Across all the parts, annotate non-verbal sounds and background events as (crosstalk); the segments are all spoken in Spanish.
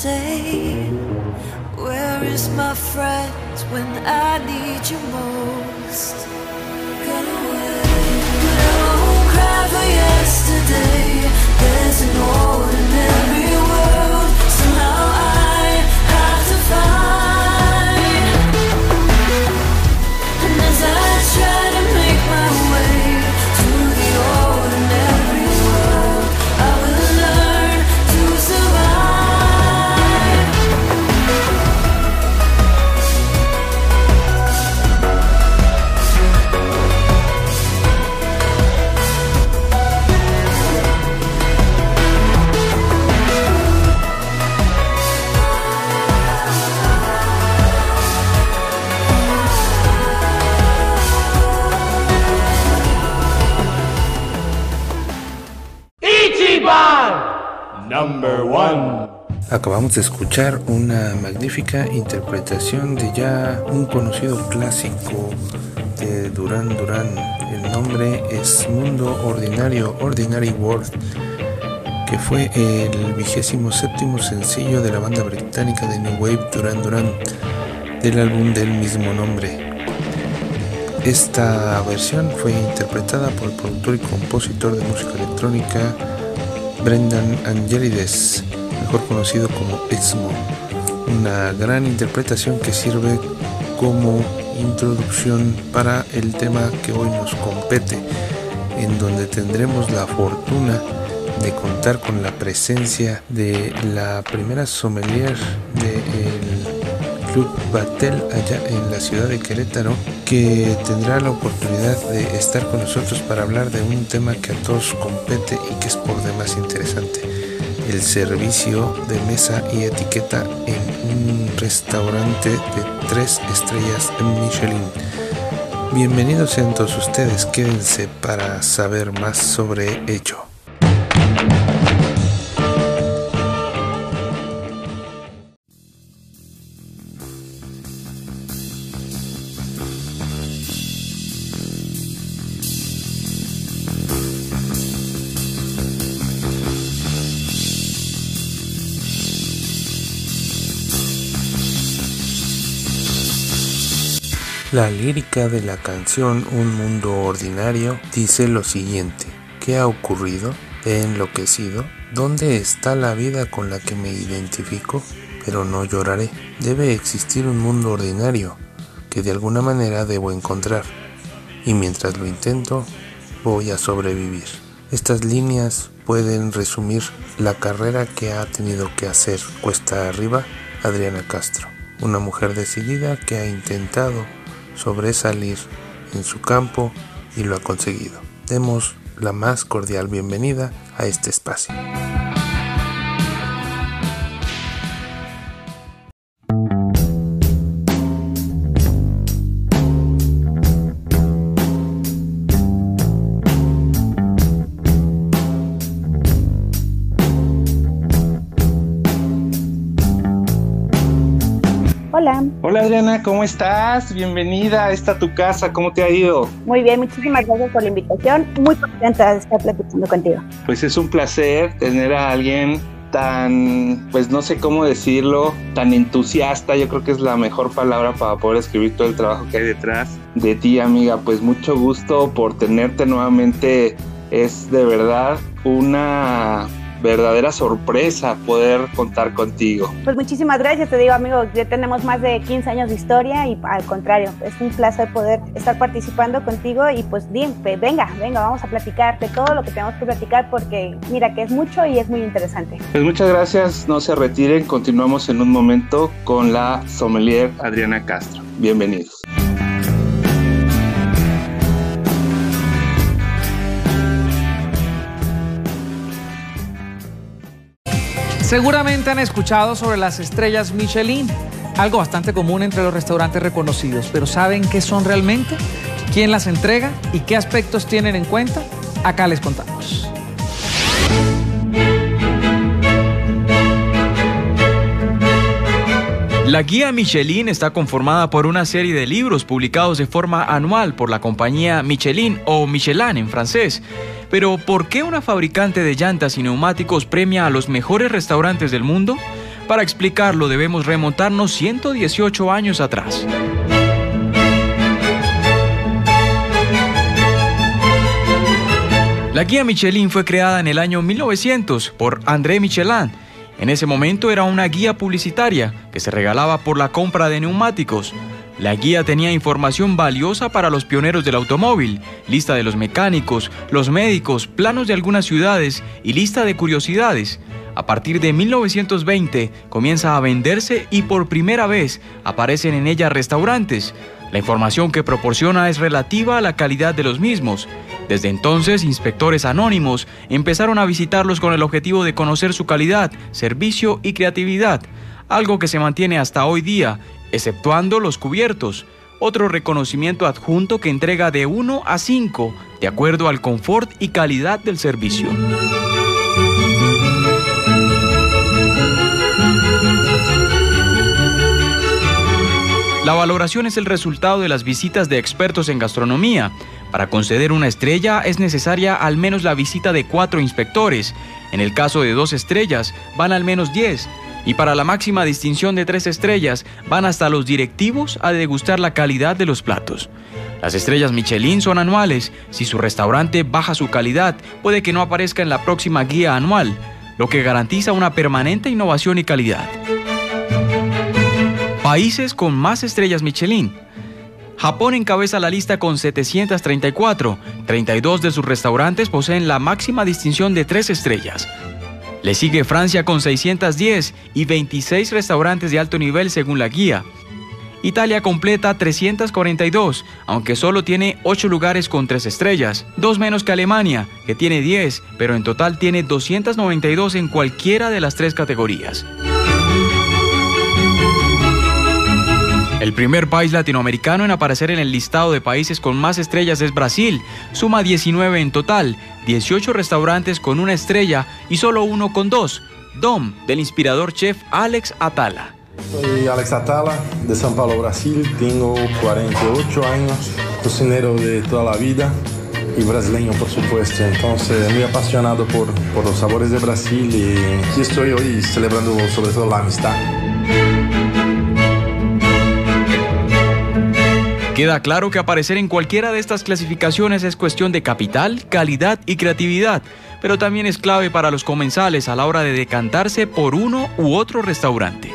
say. Where is my friend when I need you most? Got away, but I won't cry for yesterday. There's an ordinary Acabamos de escuchar una magnífica interpretación de ya un conocido clásico de Duran Duran. El nombre es Mundo Ordinario, Ordinary World, que fue el vigésimo séptimo sencillo de la banda británica de New Wave Duran Duran del álbum del mismo nombre. Esta versión fue interpretada por el productor y compositor de música electrónica Brendan Angelides, conocido como Exmo. Una gran interpretación que sirve como introducción para el tema que hoy nos compete, en donde tendremos la fortuna de contar con la presencia de la primera sommelier del Club Batel allá en la ciudad de Querétaro, que tendrá la oportunidad de estar con nosotros para hablar de un tema que a todos compete y que es por demás interesante, el servicio de mesa y etiqueta en un restaurante de tres estrellas Michelin. Bienvenidos sean todos ustedes, quédense para saber más sobre ello. La lírica de la canción Un mundo ordinario dice lo siguiente. ¿Qué ha ocurrido? He enloquecido. ¿Dónde está la vida con la que me identifico? Pero no lloraré. Debe existir un mundo ordinario que de alguna manera debo encontrar. Y mientras lo intento, voy a sobrevivir. Estas líneas pueden resumir la carrera que ha tenido que hacer cuesta arriba Adriana Castro, una mujer decidida que ha intentado sobresalir en su campo y lo ha conseguido. Demos la más cordial bienvenida a este espacio. Adriana, ¿cómo estás? Bienvenida a esta tu casa, ¿cómo te ha ido? Muy bien, muchísimas gracias por la invitación. Muy contenta de estar platicando contigo. Pues es un placer tener a alguien tan, pues no sé cómo decirlo, tan entusiasta, yo creo que es la mejor palabra para poder escribir todo el trabajo que hay detrás de ti, amiga. Pues mucho gusto por tenerte nuevamente. Es de verdad una verdadera sorpresa poder contar contigo. Pues muchísimas gracias, te digo amigo, ya tenemos más de 15 años de historia y al contrario, es un placer poder estar participando contigo y pues venga, venga, vamos a platicar de todo lo que tenemos que platicar porque mira que es mucho y es muy interesante. Pues muchas gracias, no se retiren, continuamos en un momento con la sommelier Adriana Castro. Bienvenidos. Seguramente han escuchado sobre las estrellas Michelin, algo bastante común entre los restaurantes reconocidos, pero ¿saben qué son realmente? ¿Quién las entrega y qué aspectos tienen en cuenta? Acá les contamos. La guía Michelin está conformada por una serie de libros publicados de forma anual por la compañía Michelin o Michelin en francés pero ¿por qué una fabricante de llantas y neumáticos premia a los mejores restaurantes del mundo? Para explicarlo debemos remontarnos 118 años atrás. La guía Michelin fue creada en el año 1900 por André Michelin. En ese momento era una guía publicitaria que se regalaba por la compra de neumáticos. La guía tenía información valiosa para los pioneros del automóvil, lista de los mecánicos, los médicos, planos de algunas ciudades y lista de curiosidades. A partir de 1920 comienza a venderse y por primera vez aparecen en ella restaurantes. La información que proporciona es relativa a la calidad de los mismos. Desde entonces, inspectores anónimos empezaron a visitarlos con el objetivo de conocer su calidad, servicio y creatividad, algo que se mantiene hasta hoy día exceptuando los cubiertos, otro reconocimiento adjunto que entrega de 1 a 5, de acuerdo al confort y calidad del servicio. La valoración es el resultado de las visitas de expertos en gastronomía. Para conceder una estrella es necesaria al menos la visita de cuatro inspectores. En el caso de dos estrellas, van al menos 10 y para la máxima distinción de tres estrellas van hasta los directivos a degustar la calidad de los platos. Las estrellas Michelin son anuales. Si su restaurante baja su calidad, puede que no aparezca en la próxima guía anual, lo que garantiza una permanente innovación y calidad. Países con más estrellas Michelin. Japón encabeza la lista con 734. 32 de sus restaurantes poseen la máxima distinción de tres estrellas. Le sigue Francia con 610 y 26 restaurantes de alto nivel según la guía. Italia completa 342, aunque solo tiene 8 lugares con 3 estrellas, dos menos que Alemania, que tiene 10, pero en total tiene 292 en cualquiera de las tres categorías. El primer país latinoamericano en aparecer en el listado de países con más estrellas es Brasil. Suma 19 en total, 18 restaurantes con una estrella y solo uno con dos. Dom, del inspirador chef Alex Atala. Soy Alex Atala, de São Paulo, Brasil. Tengo 48 años, cocinero de toda la vida y brasileño, por supuesto. Entonces, muy apasionado por, por los sabores de Brasil y aquí estoy hoy celebrando sobre todo la amistad. Queda claro que aparecer en cualquiera de estas clasificaciones es cuestión de capital, calidad y creatividad, pero también es clave para los comensales a la hora de decantarse por uno u otro restaurante.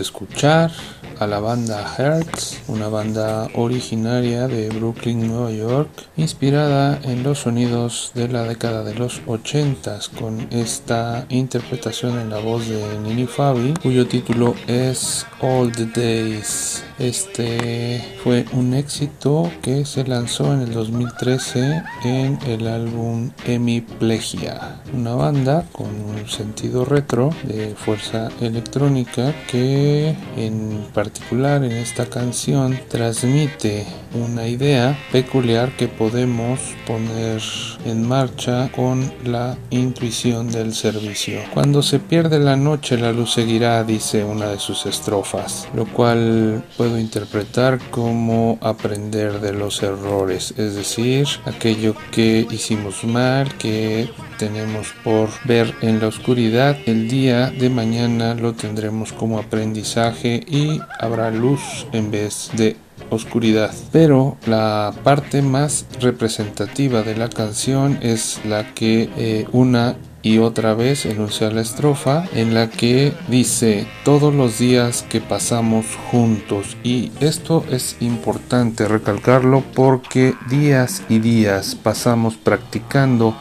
Escuchar a la banda Hertz, una banda originaria de Brooklyn, Nueva York, inspirada en los sonidos de la década de los 80 con esta interpretación en la voz de Nini Fabi, cuyo título es All the Days. Este fue un éxito que se lanzó en el 2013 en el álbum Hemiplegia, una banda con un sentido retro de fuerza electrónica que en particular en esta canción transmite una idea peculiar que podemos poner en marcha con la intuición del servicio. Cuando se pierde la noche la luz seguirá, dice una de sus estrofas, lo cual puedo interpretar como aprender de los errores, es decir, aquello que hicimos mal, que tenemos por ver en la oscuridad, el día de mañana lo tendremos como aprendizaje y habrá luz en vez de oscuridad. Pero la parte más representativa de la canción es la que eh, una y otra vez enuncia la estrofa en la que dice todos los días que pasamos juntos y esto es importante recalcarlo porque días y días pasamos practicando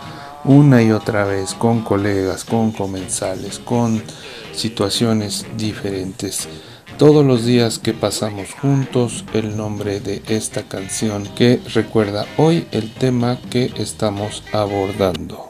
una y otra vez con colegas, con comensales, con situaciones diferentes. Todos los días que pasamos juntos, el nombre de esta canción que recuerda hoy el tema que estamos abordando.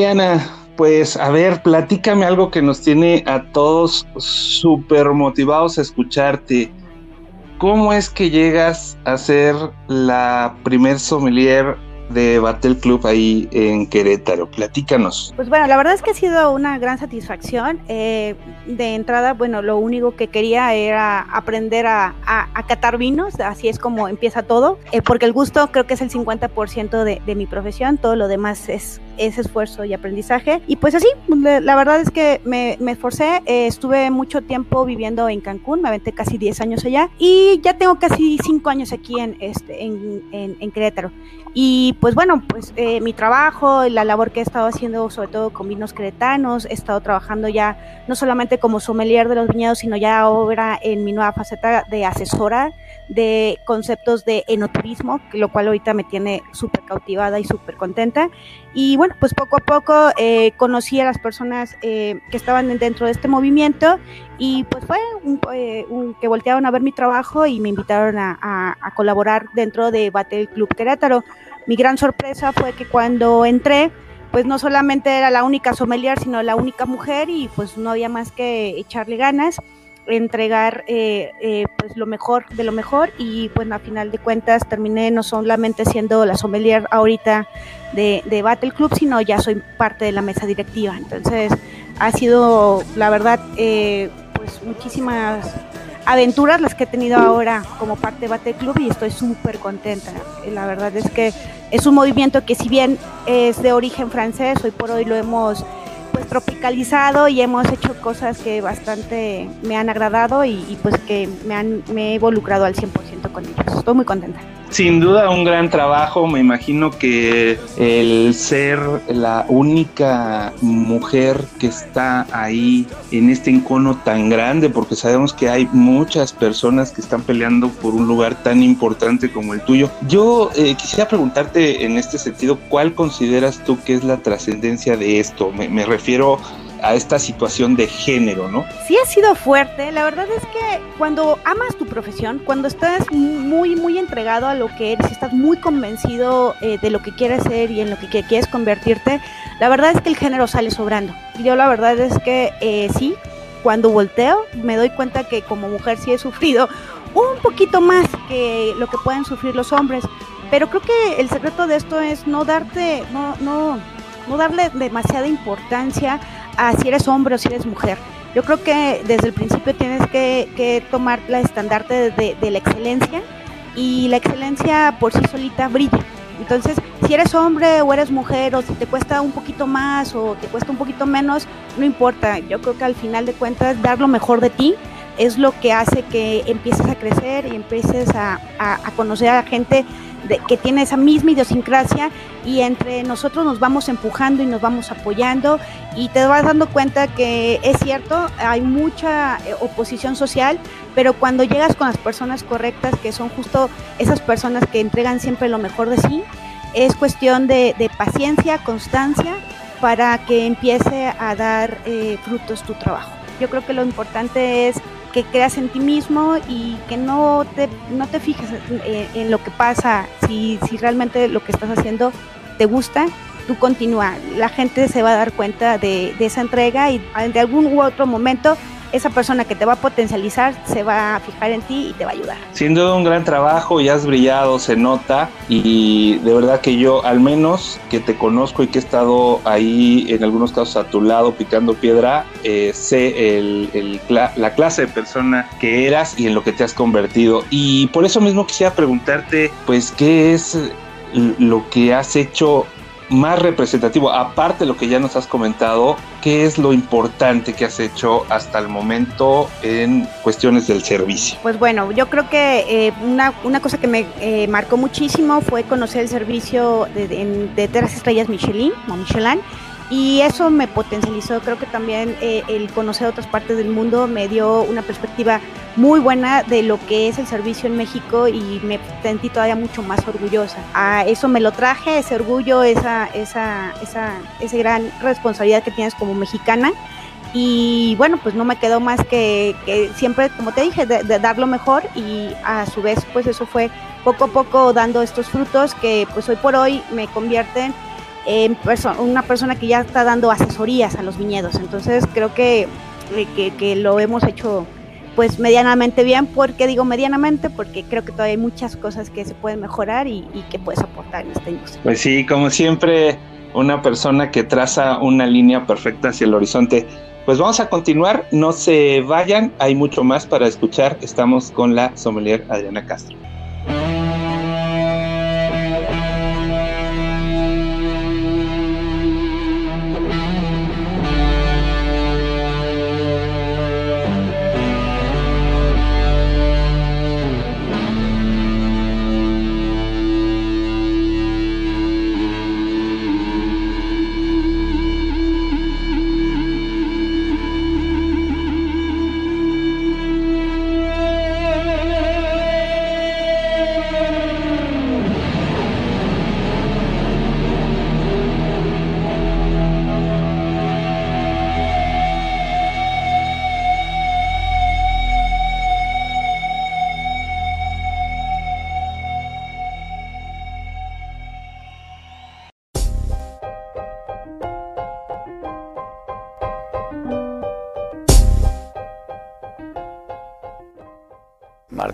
Adriana, pues a ver, platícame algo que nos tiene a todos súper motivados a escucharte. ¿Cómo es que llegas a ser la primer sommelier de Battle Club ahí en Querétaro. Platícanos. Pues bueno, la verdad es que ha sido una gran satisfacción. Eh, de entrada, bueno, lo único que quería era aprender a, a, catar vinos, así es como empieza todo, eh, porque el gusto creo que es el 50% de, de, mi profesión, todo lo demás es, es, esfuerzo y aprendizaje. Y pues así, la verdad es que me, me esforcé, eh, estuve mucho tiempo viviendo en Cancún, me aventé casi 10 años allá y ya tengo casi 5 años aquí en, este, en, en, en Querétaro. Y pues bueno, pues eh, mi trabajo, la labor que he estado haciendo sobre todo con vinos cretanos, he estado trabajando ya no solamente como sommelier de los viñedos, sino ya ahora en mi nueva faceta de asesora de conceptos de enoturismo, lo cual ahorita me tiene súper cautivada y súper contenta. Y bueno, pues poco a poco eh, conocí a las personas eh, que estaban dentro de este movimiento y pues fue un, eh, un, que voltearon a ver mi trabajo y me invitaron a, a, a, colaborar dentro de Battle Club Querétaro. Mi gran sorpresa fue que cuando entré, pues no solamente era la única sommelier, sino la única mujer y pues no había más que echarle ganas entregar eh, eh, pues lo mejor de lo mejor y pues a final de cuentas terminé no solamente siendo la sommelier ahorita de, de, Battle Club sino ya soy parte de la mesa directiva. Entonces ha sido la verdad eh, pues muchísimas aventuras las que he tenido ahora como parte de Battle Club y estoy súper contenta la verdad es que es un movimiento que si bien es de origen francés hoy por hoy lo hemos pues tropicalizado y hemos hecho cosas que bastante me han agradado y, y pues que me, han, me he involucrado al 100% con ellos. Estoy muy contenta. Sin duda un gran trabajo, me imagino que el ser la única mujer que está ahí en este encono tan grande, porque sabemos que hay muchas personas que están peleando por un lugar tan importante como el tuyo. Yo eh, quisiera preguntarte en este sentido, ¿cuál consideras tú que es la trascendencia de esto? Me, me refiero a esta situación de género, ¿no? Sí ha sido fuerte, la verdad es que cuando amas tu profesión, cuando estás muy, muy entregado a lo que eres, estás muy convencido eh, de lo que quieres ser y en lo que quieres convertirte, la verdad es que el género sale sobrando. Yo la verdad es que eh, sí, cuando volteo me doy cuenta que como mujer sí he sufrido un poquito más que lo que pueden sufrir los hombres. Pero creo que el secreto de esto es no darte, no, no, no darle demasiada importancia a si eres hombre o si eres mujer. Yo creo que desde el principio tienes que, tomar la estandarte de, la excelencia y la excelencia por sí solita brilla. Entonces, si eres hombre o eres mujer o si te cuesta un poquito más o te cuesta un poquito menos, no importa. Yo creo que al final de cuentas dar lo mejor de ti es lo que hace que empieces a crecer y empieces a, conocer a gente que tiene esa misma idiosincrasia y entre nosotros nos vamos empujando y nos vamos apoyando y te vas dando cuenta que es cierto, hay mucha eh, oposición social, pero cuando llegas con las personas correctas, que son justo esas personas que entregan siempre lo mejor de sí, es cuestión de, paciencia, constancia, para que empiece a dar eh, frutos tu trabajo. Yo creo que lo importante es que creas en ti mismo y que no te, no te fijes en, lo que pasa, si, si realmente lo que estás haciendo te gusta, tú continúa. La gente se va a dar cuenta de, de esa entrega y de algún u otro momento esa persona que te va a potencializar se va a fijar en ti y te va a ayudar. Sin duda un gran trabajo y has brillado, se nota y de verdad que yo al menos que te conozco y que he estado ahí en algunos casos a tu lado picando piedra, eh, sé el, la clase de persona que eras y en lo que te has convertido. Y por eso mismo quisiera preguntarte, pues, ¿qué es lo que has hecho más representativo, aparte de lo que ya nos has comentado, ¿qué es lo importante que has hecho hasta el momento en cuestiones del servicio? Pues bueno, yo creo que eh, una, una, cosa que me eh, marcó muchísimo fue conocer el servicio de, de, de Tres Estrellas Michelin o Michelin y eso me potencializó. Creo que también eh, el conocer otras partes del mundo me dio una perspectiva muy buena de lo que es el servicio en México y me sentí todavía mucho más orgullosa. A eso me lo traje, ese orgullo, esa, esa, esa, esa gran responsabilidad que tienes como mexicana. Y bueno, pues no me quedó más que, siempre, como te dije, de, de, dar lo mejor y a su vez, pues eso fue poco a poco dando estos frutos que pues hoy por hoy me convierten una persona que ya está dando asesorías a los viñedos. Entonces creo que, que, que, lo hemos hecho pues medianamente bien. ¿Por qué digo medianamente? Porque creo que todavía hay muchas cosas que se pueden mejorar y, y que puedes aportar en esta industria. Pues sí, como siempre, una persona que traza una línea perfecta hacia el horizonte. Pues vamos a continuar, no se vayan, hay mucho más para escuchar. Estamos con la sommelier Adriana Castro.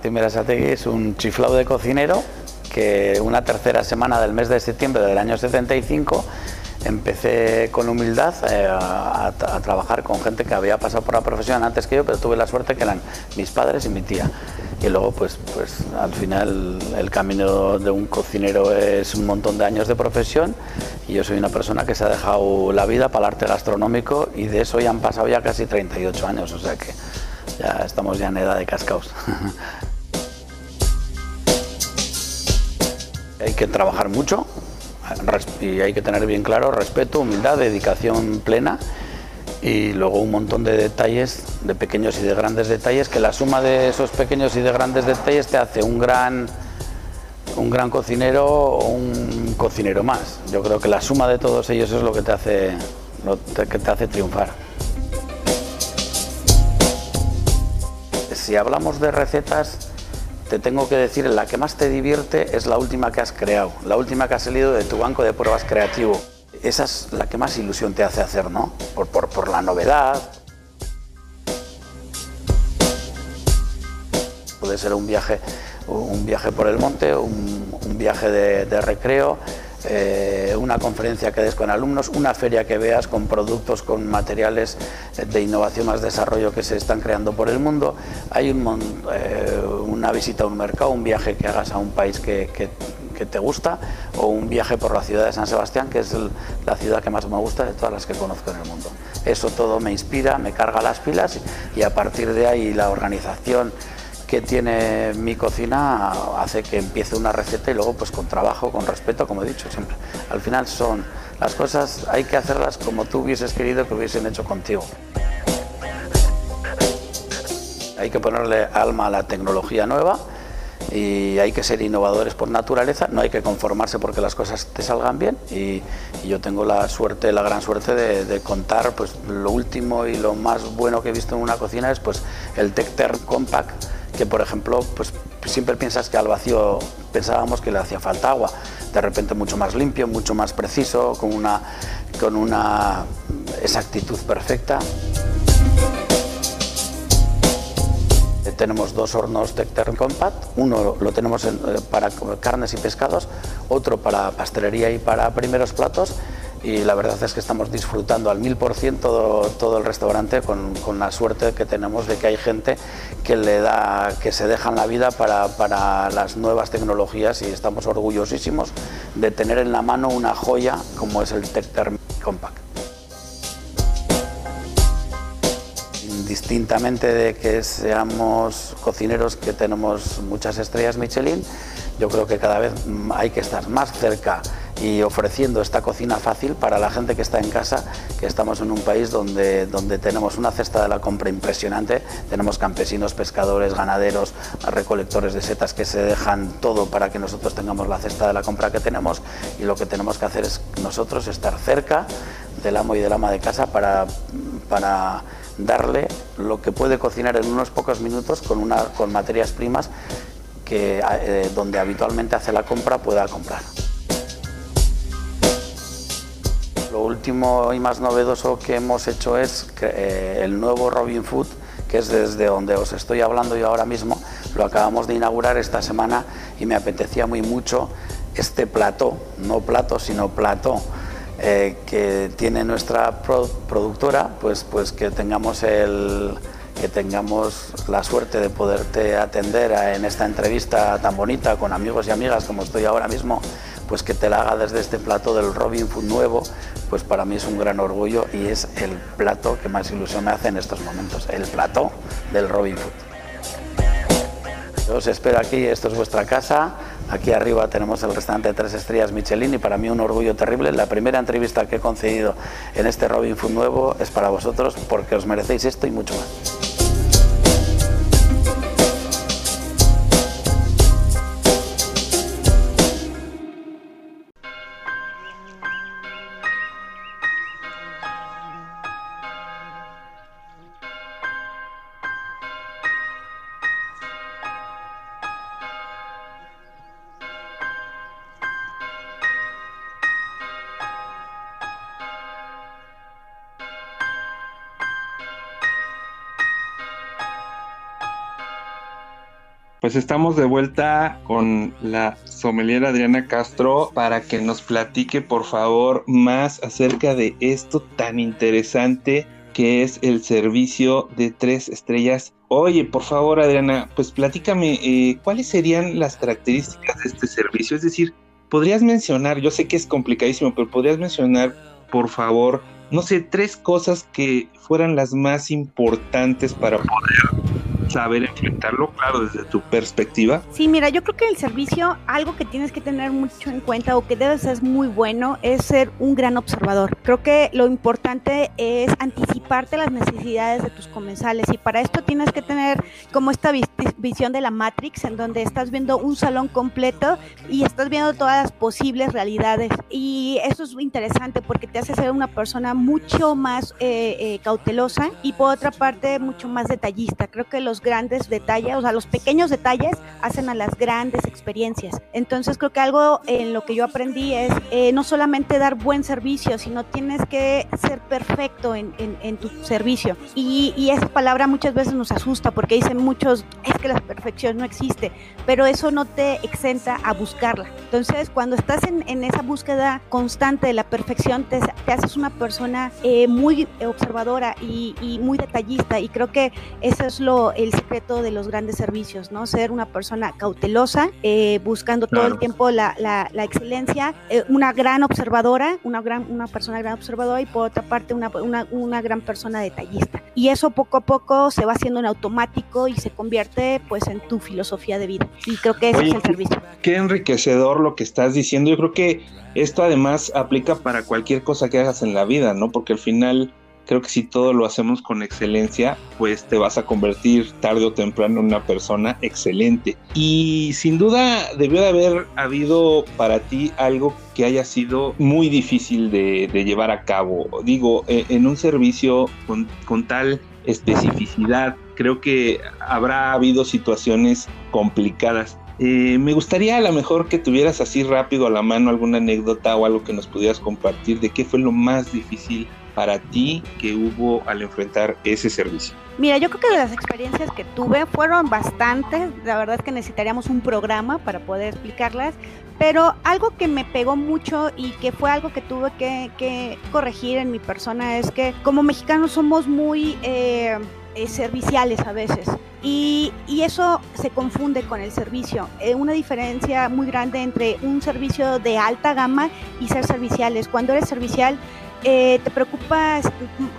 Martín Berasategui es un chiflado de cocinero que una tercera semana del mes de septiembre del año 75 empecé con humildad eh, a, a, trabajar con gente que había pasado por la profesión antes que yo, pero tuve la suerte que eran mis padres y mi tía. Y luego, pues, pues al final el camino de un cocinero es un montón de años de profesión y yo soy una persona que se ha dejado la vida para el arte gastronómico y de eso ya han pasado ya casi 38 años, o sea que ya estamos ya en edad de cascaos. (laughs) que trabajar mucho y hay que tener bien claro respeto, humildad, dedicación plena y luego un montón de detalles, de pequeños y de grandes detalles, que la suma de esos pequeños y de grandes detalles te hace un gran, un gran cocinero o un cocinero más. Yo creo que la suma de todos ellos es lo que te hace, lo que te hace triunfar. Si hablamos de recetas, te tengo que decir, la que más te divierte es la última que has creado, la última que ha salido de tu banco de pruebas creativo. Esa es la que más ilusión te hace hacer, ¿no? Por, por, por la novedad. Puede ser un viaje, un viaje por el monte, un, viaje de recreo, eh, una conferencia que des con alumnos, una feria que veas con productos, con materiales de innovación más desarrollo que se están creando por el mundo. Hay un, eh, una visita a un mercado, un viaje que hagas a un país que, que, te gusta o un viaje por la ciudad de San Sebastián, que es la ciudad que más me gusta de todas las que conozco en el mundo. Eso todo me inspira, me carga las pilas y a partir de ahí la organización que tiene mi cocina hace que empiece una receta y luego pues con trabajo, con respeto, como he dicho siempre. Al final son las cosas, hay que hacerlas como tú hubieses querido que hubiesen hecho contigo. Hay que ponerle alma a la tecnología nueva y hay que ser innovadores por naturaleza, no hay que conformarse porque las cosas te salgan bien y, y yo tengo la suerte, la gran suerte de, de, contar pues lo último y lo más bueno que he visto en una cocina es pues el Tecter Compact que por ejemplo, pues siempre piensas que al vacío pensábamos que le hacía falta agua, de repente mucho más limpio, mucho más preciso, con una, con una exactitud perfecta. Tenemos dos hornos Tecter Compact, uno lo tenemos en, para carnes y pescados, otro para pastelería y para primeros platos y la verdad es que estamos disfrutando al mil por ciento todo el restaurante con, con, la suerte que tenemos de que hay gente que le da que se dejan la vida para, para, las nuevas tecnologías y estamos orgullosísimos de tener en la mano una joya como es el Tecter Compact. Indistintamente de que seamos cocineros que tenemos muchas estrellas Michelin, yo creo que cada vez hay que estar más cerca y ofreciendo esta cocina fácil para la gente que está en casa, que estamos en un país donde, donde tenemos una cesta de la compra impresionante, tenemos campesinos, pescadores, ganaderos, recolectores de setas que se dejan todo para que nosotros tengamos la cesta de la compra que tenemos y lo que tenemos que hacer es nosotros estar cerca del amo y del ama de casa para, para darle lo que puede cocinar en unos pocos minutos con, una, con materias primas que eh, donde habitualmente hace la compra pueda comprar. Lo último y más novedoso que hemos hecho es eh, el nuevo Robin Food, que es desde donde os estoy hablando yo ahora mismo. Lo acabamos de inaugurar esta semana y me apetecía muy mucho este plató, no plato, sino plató, eh, que tiene nuestra pro productora, pues, pues que tengamos el, que tengamos la suerte de poderte atender en esta entrevista tan bonita con amigos y amigas como estoy ahora mismo pues que te la haga desde este plato del Robin Food nuevo, pues para mí es un gran orgullo y es el plato que más ilusión me hace en estos momentos, el plato del Robin Food. Os espero aquí, esto es vuestra casa. Aquí arriba tenemos el restaurante tres estrellas Michelin y para mí un orgullo terrible. La primera entrevista que he concedido en este Robin Food nuevo es para vosotros porque os merecéis esto y mucho más. Pues estamos de vuelta con la sommelier Adriana Castro para que nos platique por favor más acerca de esto tan interesante que es el servicio de tres estrellas. Oye, por favor Adriana, pues platícame eh, cuáles serían las características de este servicio. Es decir, podrías mencionar, yo sé que es complicadísimo, pero podrías mencionar por favor, no sé, tres cosas que fueran las más importantes para poder saber enfrentarlo, claro, desde tu perspectiva. Sí, mira, yo creo que el servicio, algo que tienes que tener mucho en cuenta o que debes ser muy bueno es ser un gran observador. Creo que lo importante es anticiparte las necesidades de tus comensales y para esto tienes que tener como esta visión de la Matrix en donde estás viendo un salón completo y estás viendo todas las posibles realidades y eso es interesante porque te hace ser una persona mucho más eh, eh, cautelosa y por otra parte mucho más detallista. Creo que los los grandes detalles, o sea, los pequeños detalles hacen a las grandes experiencias. Entonces creo que algo en lo que yo aprendí es eh, no solamente dar buen servicio, sino tienes que ser perfecto en, en, tu servicio. Y, y, esa palabra muchas veces nos asusta porque dicen muchos, es que la perfección no existe, pero eso no te exenta a buscarla. Entonces, cuando estás en, en esa búsqueda constante de la perfección, te, te haces una persona eh, muy observadora y, y, muy detallista. Y creo que eso es lo, el secreto de los grandes servicios, ¿no? Ser una persona cautelosa, eh, buscando todo el tiempo la, la, la excelencia, eh, una gran observadora, una, gran, una persona gran observadora y por otra parte una, una, una gran persona detallista. Y eso poco a poco se va haciendo en automático y se convierte pues en tu filosofía de vida. Y creo que ese es el servicio. Qué enriquecedor lo que estás diciendo. Yo creo que esto además aplica para cualquier cosa que hagas en la vida, ¿no? Porque al final creo que si todo lo hacemos con excelencia, pues te vas a convertir tarde o temprano en una persona excelente. Y sin duda debió de haber habido para ti algo que haya sido muy difícil de, llevar a cabo. Digo, e, en un servicio con, con tal especificidad, creo que habrá habido situaciones complicadas. Eh, me gustaría a lo mejor que tuvieras así rápido a la mano alguna anécdota o algo que nos pudieras compartir de qué fue lo más difícil para ti que hubo al enfrentar ese servicio? Mira, yo creo que de las experiencias que tuve fueron bastantes, la verdad es que necesitaríamos un programa para poder explicarlas, pero algo que me pegó mucho y que fue algo que tuve que, corregir en mi persona es que como mexicanos somos muy... Eh, eh, serviciales a veces. Y, y, eso se confunde con el servicio. Eh, una diferencia muy grande entre un servicio de alta gama y ser serviciales. Cuando eres servicial, eh, te preocupas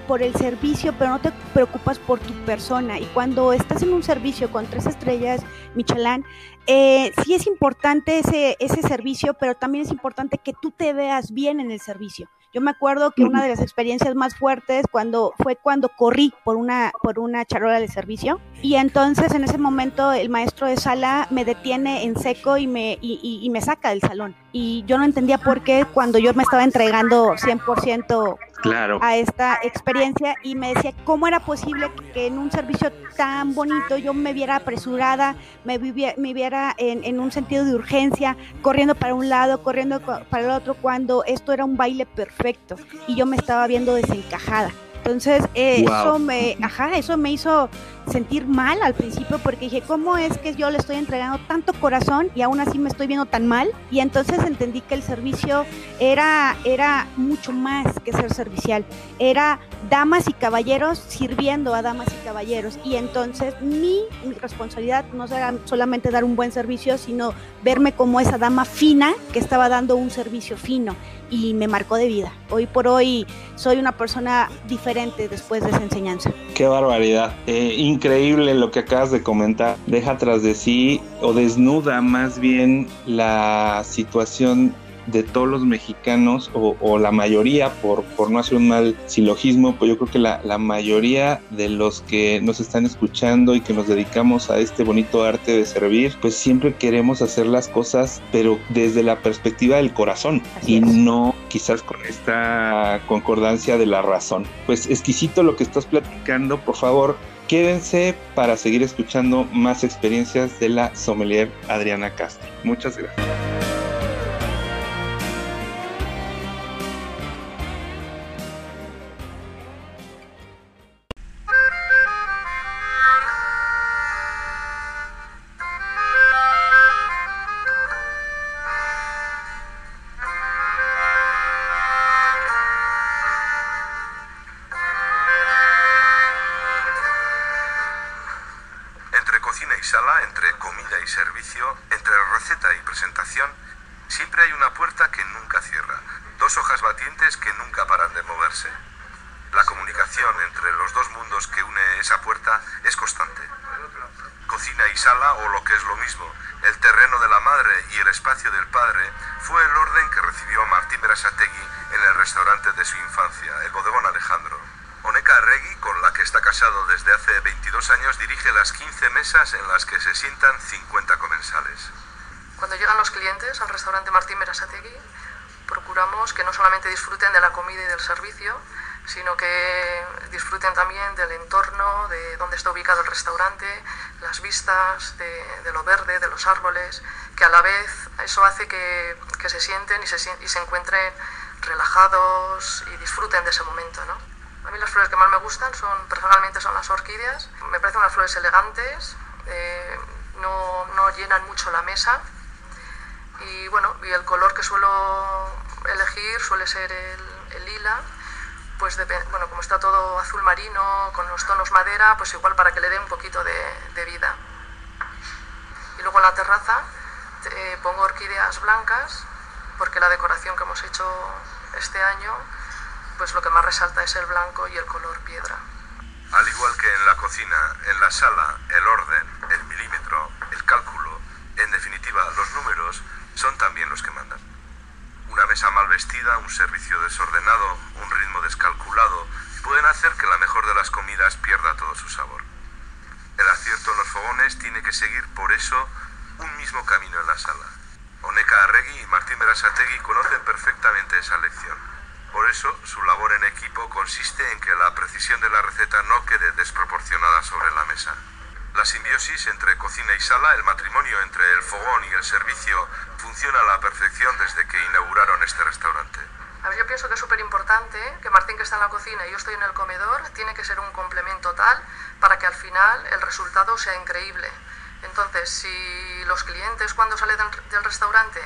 por el servicio, pero no te preocupas por tu persona. Y cuando estás en un servicio con tres estrellas, Michelin, eh, sí es importante ese, ese servicio, pero también es importante que tú te veas bien en el servicio. Yo me acuerdo que una de las experiencias más fuertes cuando fue cuando corrí por una por una charola de servicio. Y entonces en ese momento el maestro de sala me detiene en seco y me y, y me saca del salón. Y yo no entendía por qué cuando yo me estaba entregando 100% claro. a esta experiencia y me decía cómo era posible que, en un servicio tan bonito yo me viera apresurada, me, viviera, me viera en, en, un sentido de urgencia, corriendo para un lado, corriendo para el otro, cuando esto era un baile perfecto y yo me estaba viendo desencajada. Entonces, eh, eso me, ajá, eso me hizo sentir mal al principio porque dije, ¿cómo es que yo le estoy entregando tanto corazón y aún así me estoy viendo tan mal? Y entonces entendí que el servicio era, era mucho más que ser servicial, era damas y caballeros sirviendo a damas y caballeros. Y entonces mi, mi responsabilidad no era solamente dar un buen servicio, sino verme como esa dama fina que estaba dando un servicio fino y me marcó de vida. Hoy por hoy soy una persona diferente después de esa enseñanza. Qué barbaridad. Eh, increíble lo que acabas de comentar. Deja tras de sí o desnuda más bien la situación de todos los mexicanos, o, la mayoría, por, por, no hacer un mal silogismo, pues yo creo que la, la, mayoría de los que nos están escuchando y que nos dedicamos a este bonito arte de servir, pues siempre queremos hacer las cosas, pero desde la perspectiva del corazón y no quizás con esta concordancia de la razón. Pues exquisito lo que estás platicando, por favor, quédense para seguir escuchando más experiencias de la sommelier Adriana Castro. Muchas gracias. Disfruten de la comida y del servicio, sino que disfruten también del entorno, de dónde está ubicado el restaurante, las vistas, de, lo verde, de los árboles, que a la vez eso hace que, se sienten y se, y se encuentren relajados y disfruten de ese momento. ¿no? A mí las flores que más me gustan son, personalmente son las orquídeas, me parecen unas flores elegantes, eh, no, no llenan mucho la mesa y bueno, y el color que suelo elegir suele ser el, lila, pues bueno, como está todo azul marino, con los tonos madera, pues igual para que le dé un poquito de, vida. Y luego en la terraza eh, pongo orquídeas blancas, porque la decoración que hemos hecho este año, pues lo que más resalta es el blanco y el color piedra. Al igual que en la cocina, en la sala, el orden, el milímetro, el cálculo, en definitiva los números, son también los que mandan. Una mesa mal vestida, un servicio desordenado, un ritmo descalculado, pueden hacer que la mejor de las comidas pierda todo su sabor. El acierto en los fogones tiene que seguir por eso un mismo camino en la sala. Oneca Arregui y Martín Berasategui conocen perfectamente esa lección. Por eso, su labor en equipo consiste en que la precisión de la receta no quede desproporcionada sobre la mesa. La simbiosis entre cocina y sala, el matrimonio entre el fogón y el servicio, funciona a la perfección desde que inauguraron este restaurante. A ver, yo pienso que es súper importante que Martín, que está en la cocina y yo estoy en el comedor, tiene que ser un complemento tal para que al final el resultado sea increíble. Entonces, si los clientes cuando salen del restaurante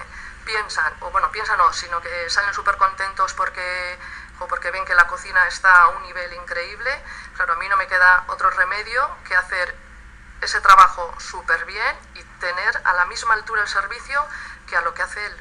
piensan, o bueno, piensan no, sino que salen súper contentos porque, o porque ven que la cocina está a un nivel increíble, claro, a mí no me queda otro remedio que hacer ese trabajo súper bien y tener a la misma altura el servicio que a lo que hace él.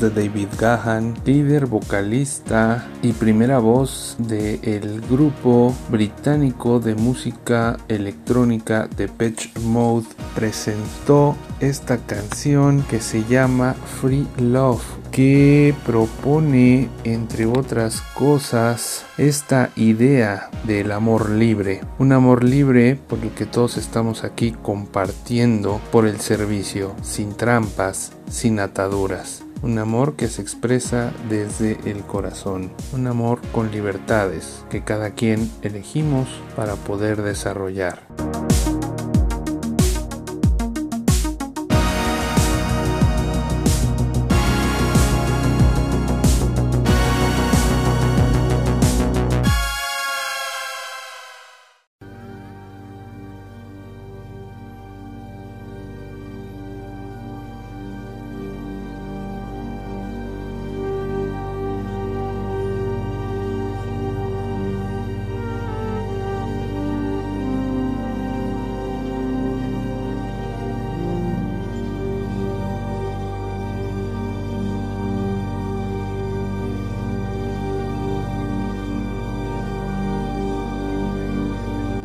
De David Gahan, líder vocalista y primera voz del grupo británico de música electrónica de Patch Mode, presentó esta canción que se llama Free Love que propone, entre otras cosas, esta idea del amor libre. Un amor libre por el que todos estamos aquí compartiendo por el servicio, sin trampas, sin ataduras. Un amor que se expresa desde el corazón. Un amor con libertades que cada quien elegimos para poder desarrollar.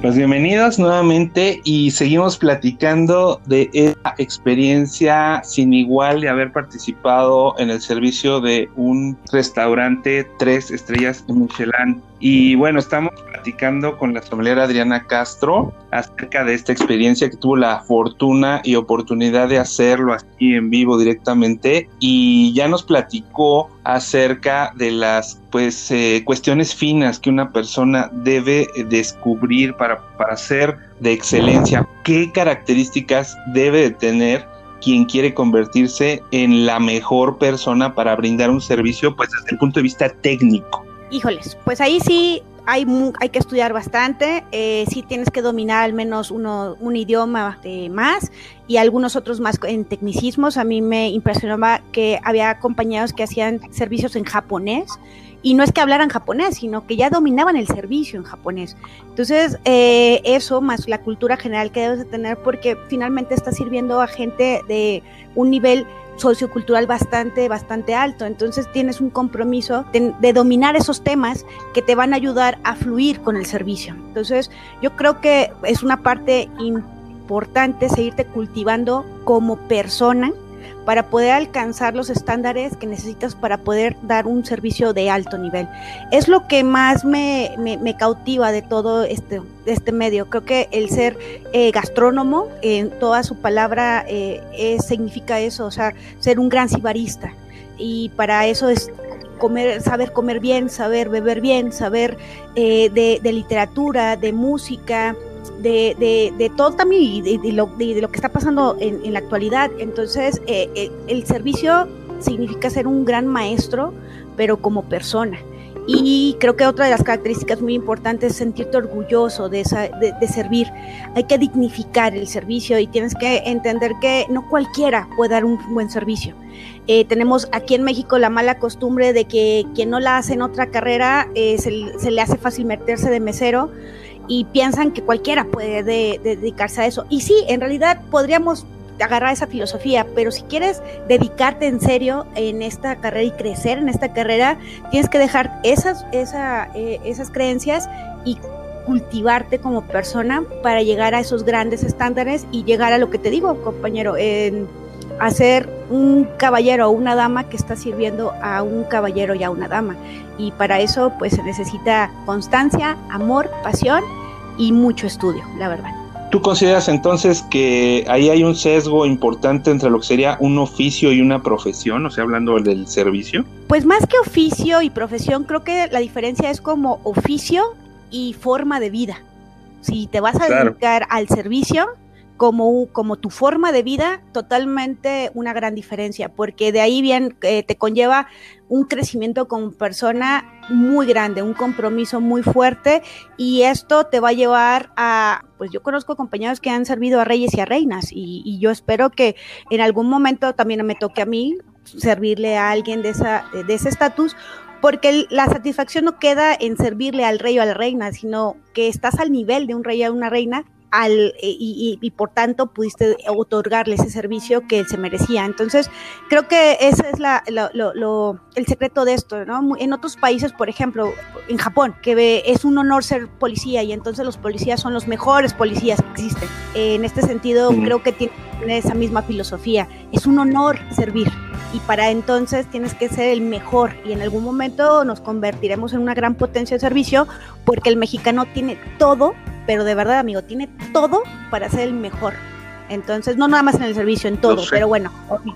Pues bienvenidos nuevamente y seguimos platicando de esa experiencia sin igual de haber participado en el servicio de un restaurante tres estrellas Michelin. Y bueno, estamos platicando con la familiar Adriana Castro acerca de esta experiencia que tuvo la fortuna y oportunidad de hacerlo aquí en vivo directamente y ya nos platicó acerca de las pues eh, cuestiones finas que una persona debe descubrir para, para ser de excelencia, qué características debe de tener quien quiere convertirse en la mejor persona para brindar un servicio pues desde el punto de vista técnico. Híjoles, pues ahí sí hay, hay que estudiar bastante, eh, sí tienes que dominar al menos uno, un idioma más y algunos otros más en tecnicismos. A mí me impresionaba que había compañeros que hacían servicios en japonés y no es que hablaran japonés, sino que ya dominaban el servicio en japonés. Entonces, eh, eso más la cultura general que debes de tener porque finalmente estás sirviendo a gente de un nivel sociocultural bastante, bastante alto. Entonces tienes un compromiso de, dominar esos temas que te van a ayudar a fluir con el servicio. Entonces yo creo que es una parte importante seguirte cultivando como persona para poder alcanzar los estándares que necesitas para poder dar un servicio de alto nivel. Es lo que más me, cautiva de todo este, este medio. Creo que el ser eh, gastrónomo, en toda su palabra, eh, significa eso, o sea, ser un gran cibarista. Y para eso es comer, saber comer bien, saber beber bien, saber eh, de, de literatura, de música, de, de, todo también y de, lo, de, lo que está pasando en, la actualidad. Entonces, eh, eh, el servicio significa ser un gran maestro, pero como persona. Y creo que otra de las características muy importantes es sentirte orgulloso de, esa, de, servir. Hay que dignificar el servicio y tienes que entender que no cualquiera puede dar un buen servicio. Eh, tenemos aquí en México la mala costumbre de que quien no la hace en otra carrera se, se, le hace fácil meterse de mesero y piensan que cualquiera puede dedicarse a eso. Y sí, en realidad podríamos agarrar esa filosofía, pero si quieres dedicarte en serio en esta carrera y crecer en esta carrera, tienes que dejar esas, esa, eh, esas creencias y cultivarte como persona para llegar a esos grandes estándares y llegar a lo que te digo, compañero, en a ser un caballero o una dama que está sirviendo a un caballero y a una dama. Y para eso pues se necesita constancia, amor, pasión y mucho estudio, la verdad. ¿Tú consideras entonces que ahí hay un sesgo importante entre lo que sería un oficio y una profesión, o sea, hablando del servicio? Pues más que oficio y profesión, creo que la diferencia es como oficio y forma de vida. Si te vas a dedicar al servicio, como, como tu forma de vida, totalmente una gran diferencia, porque de ahí bien eh, te conlleva un crecimiento como persona muy grande, un compromiso muy fuerte y esto te va a llevar a, pues yo conozco compañeros que han servido a reyes y a reinas y, yo espero que en algún momento también me toque a mí servirle a alguien de, esa, de ese estatus porque la satisfacción no queda en servirle al rey o a la reina, sino que estás al nivel de un rey o una reina al, y, y, por tanto pudiste otorgarle ese servicio que se merecía. Entonces, creo que ese es la, lo, el secreto de esto, ¿no? En otros países, por ejemplo, en Japón, que es un honor ser policía y entonces los policías son los mejores policías que existen. En este sentido, creo que tiene esa misma filosofía. Es un honor servir y para entonces tienes que ser el mejor y en algún momento nos convertiremos en una gran potencia de servicio porque el mexicano tiene todo, pero de verdad amigo, tiene todo para ser el mejor. Entonces, no nada más en el servicio, en todo, pero bueno,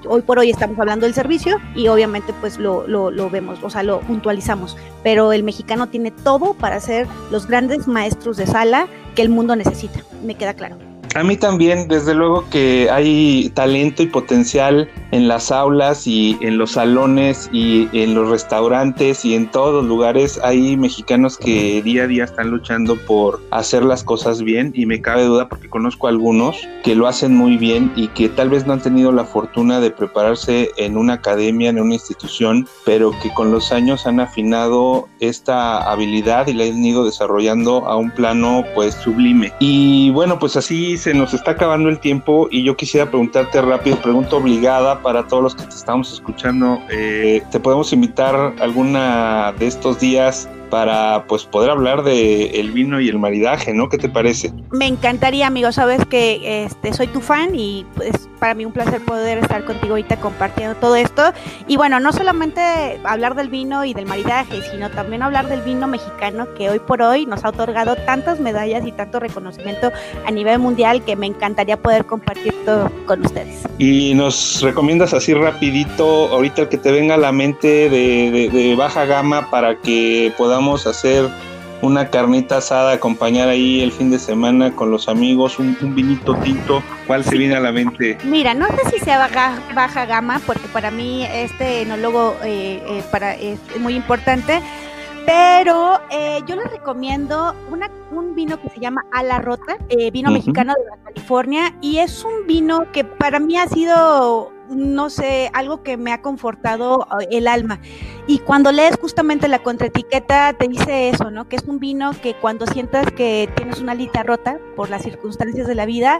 hoy, por hoy estamos hablando del servicio y obviamente pues lo, lo, lo, vemos, o sea, lo puntualizamos, pero el mexicano tiene todo para ser los grandes maestros de sala que el mundo necesita, me queda claro. A mí también, desde luego que hay talento y potencial en las aulas y en los salones y en los restaurantes y en todos los lugares. Hay mexicanos que día a día están luchando por hacer las cosas bien y me cabe duda porque conozco a algunos que lo hacen muy bien y que tal vez no han tenido la fortuna de prepararse en una academia, en una institución, pero que con los años han afinado esta habilidad y la han ido desarrollando a un plano pues sublime. Y bueno, pues así se nos está acabando el tiempo y yo quisiera preguntarte rápido, pregunta obligada para todos los que te estamos escuchando. Eh, ¿Te podemos invitar alguna de estos días para pues poder hablar de el vino y el maridaje, ¿no? ¿Qué te parece? Me encantaría, amigo, sabes que este soy tu fan y pues para mí un placer poder estar contigo ahorita compartiendo todo esto y bueno, no solamente hablar del vino y del maridaje, sino también hablar del vino mexicano que hoy por hoy nos ha otorgado tantas medallas y tanto reconocimiento a nivel mundial que me encantaría poder compartir todo con ustedes. Y nos recomiendas así rapidito ahorita el que te venga a la mente de, de baja gama para que podamos vamos a hacer una carnita asada, acompañar ahí el fin de semana con los amigos, un, vinito tinto, ¿cuál se viene a la mente? Mira, no sé si sea baja, baja gama, porque para mí este enólogo eh, eh, para, es muy importante, pero eh, yo les recomiendo una, un vino que se llama Ala Rota, vino mexicano de California, y es un vino que para mí ha sido no sé, algo que me ha confortado eh, el alma. Y cuando lees justamente la contraetiqueta te dice eso, ¿no? Que es un vino que cuando sientas que tienes una alita rota por las circunstancias de la vida,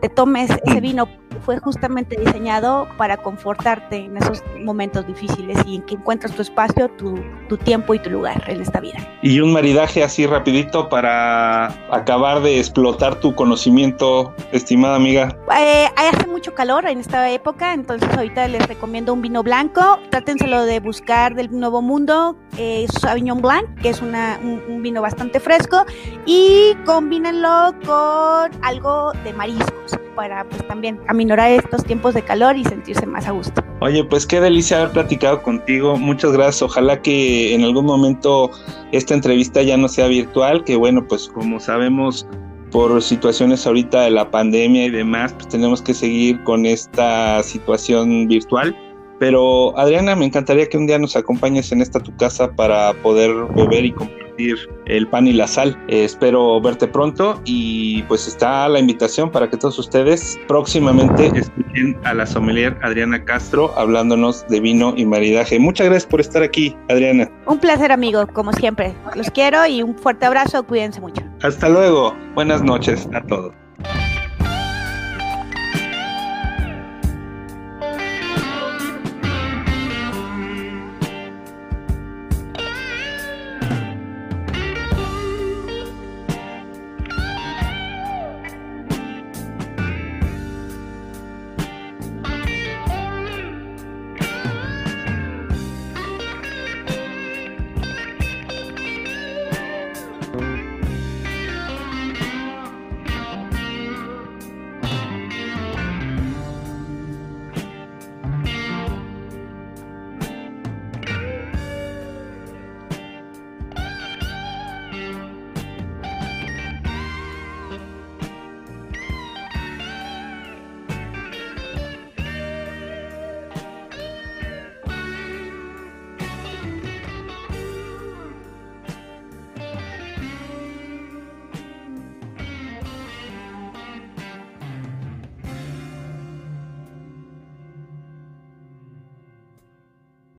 te tomes ese vino. Fue justamente diseñado para confortarte en esos momentos difíciles y en que encuentras tu espacio, tu, tu tiempo y tu lugar en esta vida. Y un maridaje así rapidito para acabar de explotar tu conocimiento, estimada amiga. Eh, hace mucho calor en esta época, entonces ahorita les recomiendo un vino blanco. Trátenselo de buscar del Nuevo Mundo, eh, Sauvignon Blanc, que es una, un, vino bastante fresco, y combínenlo con algo de mariscos para pues también aminorar estos tiempos de calor y sentirse más a gusto. Oye, pues qué delicia haber platicado contigo. Muchas gracias. Ojalá que en algún momento esta entrevista ya no sea virtual, que bueno, pues como sabemos por situaciones ahorita de la pandemia y demás, pues tenemos que seguir con esta situación virtual. Pero Adriana, me encantaría que un día nos acompañes en esta tu casa para poder beber y compartir el pan y la sal. Eh, espero verte pronto y pues está la invitación para que todos ustedes próximamente escuchen a la sommelier Adriana Castro hablándonos de vino y maridaje. Muchas gracias por estar aquí, Adriana. Un placer, amigo, como siempre. Los quiero y un fuerte abrazo. Cuídense mucho. Hasta luego. Buenas noches a todos.